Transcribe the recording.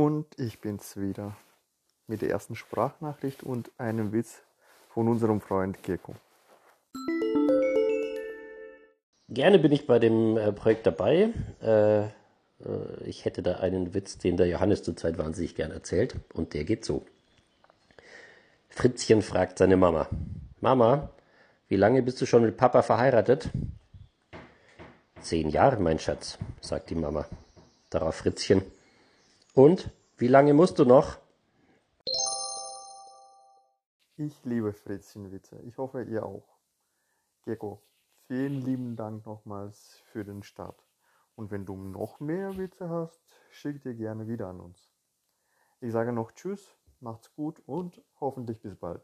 Und ich bin's wieder mit der ersten Sprachnachricht und einem Witz von unserem Freund Kirko. Gerne bin ich bei dem äh, Projekt dabei. Äh, äh, ich hätte da einen Witz, den der Johannes zurzeit wahnsinnig gern erzählt. Und der geht so. Fritzchen fragt seine Mama. Mama, wie lange bist du schon mit Papa verheiratet? Zehn Jahre, mein Schatz, sagt die Mama. Darauf Fritzchen. Und wie lange musst du noch? Ich liebe Fritzchenwitze. Ich hoffe, ihr auch. Gecko, vielen lieben Dank nochmals für den Start. Und wenn du noch mehr Witze hast, schick dir gerne wieder an uns. Ich sage noch Tschüss, macht's gut und hoffentlich bis bald.